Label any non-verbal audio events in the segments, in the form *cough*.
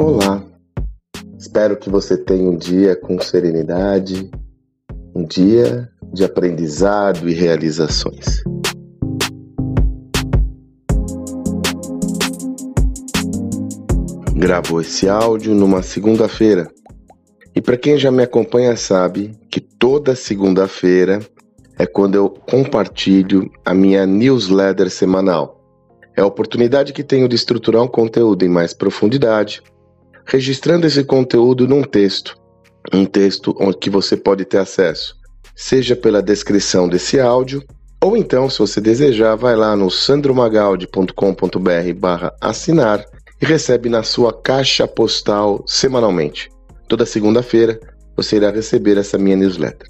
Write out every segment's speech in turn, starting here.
Olá, espero que você tenha um dia com serenidade, um dia de aprendizado e realizações. Gravo esse áudio numa segunda-feira. E para quem já me acompanha sabe que toda segunda-feira é quando eu compartilho a minha newsletter semanal. É a oportunidade que tenho de estruturar um conteúdo em mais profundidade, registrando esse conteúdo num texto, um texto onde que você pode ter acesso, seja pela descrição desse áudio, ou então, se você desejar, vai lá no sandromagaldi.com.br/assinar e recebe na sua caixa postal semanalmente. Toda segunda-feira você irá receber essa minha newsletter.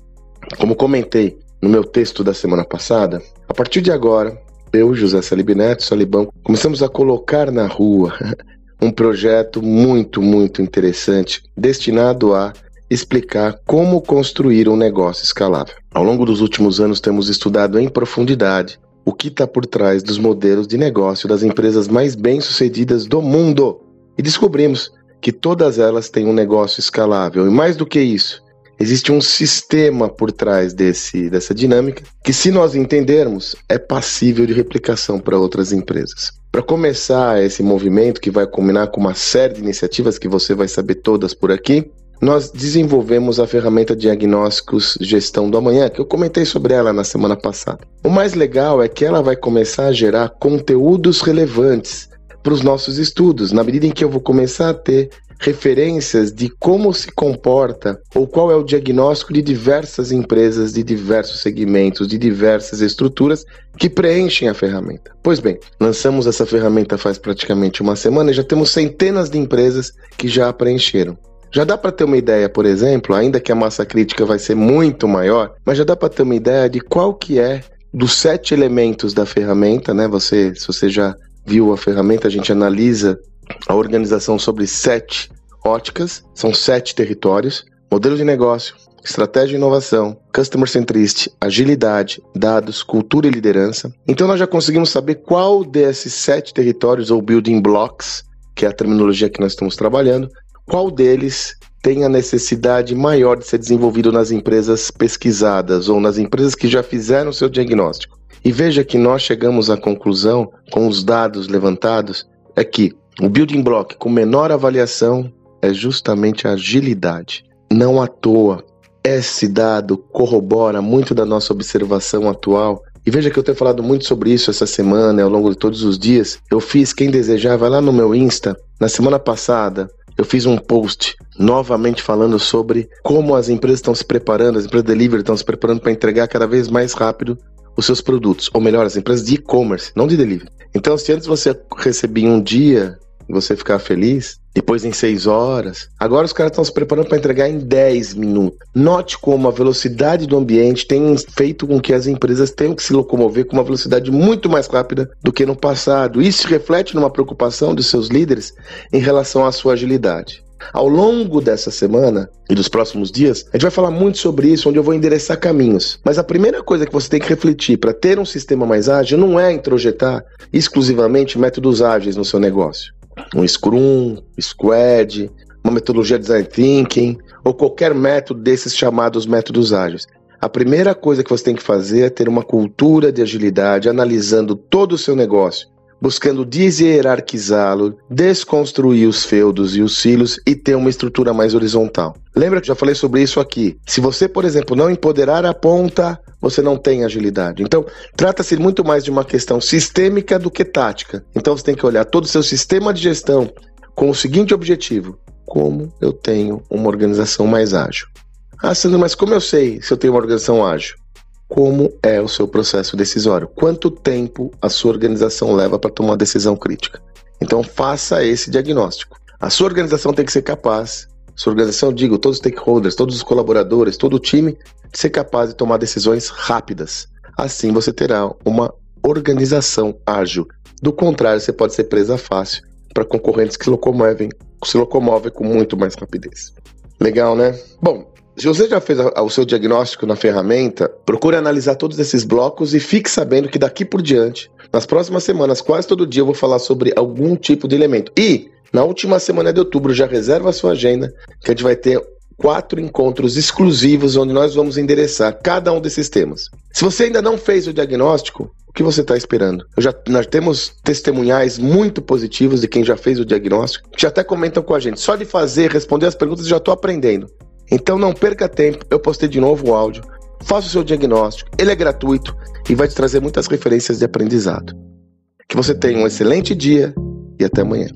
Como comentei no meu texto da semana passada, a partir de agora, eu, José Salib Neto, Salibão, começamos a colocar na rua *laughs* um projeto muito, muito interessante destinado a explicar como construir um negócio escalável. Ao longo dos últimos anos, temos estudado em profundidade o que está por trás dos modelos de negócio das empresas mais bem-sucedidas do mundo e descobrimos que todas elas têm um negócio escalável. E mais do que isso, existe um sistema por trás desse, dessa dinâmica que, se nós entendermos, é passível de replicação para outras empresas. Para começar esse movimento, que vai combinar com uma série de iniciativas que você vai saber todas por aqui, nós desenvolvemos a ferramenta Diagnósticos Gestão do Amanhã, que eu comentei sobre ela na semana passada. O mais legal é que ela vai começar a gerar conteúdos relevantes para os nossos estudos, na medida em que eu vou começar a ter referências de como se comporta ou qual é o diagnóstico de diversas empresas, de diversos segmentos, de diversas estruturas que preenchem a ferramenta. Pois bem, lançamos essa ferramenta faz praticamente uma semana e já temos centenas de empresas que já a preencheram. Já dá para ter uma ideia, por exemplo, ainda que a massa crítica vai ser muito maior, mas já dá para ter uma ideia de qual que é dos sete elementos da ferramenta, né? Você, se você já viu a ferramenta, a gente analisa a organização sobre sete óticas, são sete territórios: modelo de negócio, estratégia e inovação, customer centricity, agilidade, dados, cultura e liderança. Então nós já conseguimos saber qual desses sete territórios ou building blocks, que é a terminologia que nós estamos trabalhando, qual deles tem a necessidade maior de ser desenvolvido nas empresas pesquisadas ou nas empresas que já fizeram seu diagnóstico. E veja que nós chegamos à conclusão, com os dados levantados, é que o building block com menor avaliação é justamente a agilidade. Não à toa, esse dado corrobora muito da nossa observação atual. E veja que eu tenho falado muito sobre isso essa semana, ao longo de todos os dias. Eu fiz, quem desejar, vai lá no meu Insta. Na semana passada, eu fiz um post novamente falando sobre como as empresas estão se preparando, as empresas de delivery estão se preparando para entregar cada vez mais rápido os seus produtos, ou melhor, as empresas de e-commerce, não de delivery. Então, se antes você recebia um dia você ficar feliz, depois em 6 horas. Agora os caras estão se preparando para entregar em 10 minutos. Note como a velocidade do ambiente tem feito com que as empresas tenham que se locomover com uma velocidade muito mais rápida do que no passado. Isso reflete numa preocupação dos seus líderes em relação à sua agilidade. Ao longo dessa semana e dos próximos dias, a gente vai falar muito sobre isso, onde eu vou endereçar caminhos. Mas a primeira coisa que você tem que refletir para ter um sistema mais ágil não é introjetar exclusivamente métodos ágeis no seu negócio um Scrum, Squad, uma metodologia Design Thinking ou qualquer método desses chamados métodos ágeis. A primeira coisa que você tem que fazer é ter uma cultura de agilidade, analisando todo o seu negócio, buscando deshierarquizá-lo, desconstruir os feudos e os silos e ter uma estrutura mais horizontal. Lembra que já falei sobre isso aqui? Se você, por exemplo, não empoderar a ponta, você não tem agilidade. Então, trata-se muito mais de uma questão sistêmica do que tática. Então, você tem que olhar todo o seu sistema de gestão com o seguinte objetivo: como eu tenho uma organização mais ágil? Ah, Sandro, mas como eu sei se eu tenho uma organização ágil? Como é o seu processo decisório? Quanto tempo a sua organização leva para tomar uma decisão crítica? Então, faça esse diagnóstico. A sua organização tem que ser capaz, sua organização, digo, todos os stakeholders, todos os colaboradores, todo o time, ser capaz de tomar decisões rápidas. Assim você terá uma organização ágil. Do contrário, você pode ser presa fácil para concorrentes que se locomovem, se locomovem com muito mais rapidez. Legal, né? Bom, se você já fez o seu diagnóstico na ferramenta, procure analisar todos esses blocos e fique sabendo que daqui por diante, nas próximas semanas, quase todo dia eu vou falar sobre algum tipo de elemento. E Na última semana de outubro, já reserva a sua agenda, que a gente vai ter quatro encontros exclusivos onde nós vamos endereçar cada um desses temas. Se você ainda não fez o diagnóstico, o que você está esperando? Já, nós temos testemunhais muito positivos de quem já fez o diagnóstico, que até comentam com a gente. Só de fazer, responder as perguntas, já estou aprendendo. Então não perca tempo, eu postei de novo o áudio. Faça o seu diagnóstico, ele é gratuito e vai te trazer muitas referências de aprendizado. Que você tenha um excelente dia e até amanhã.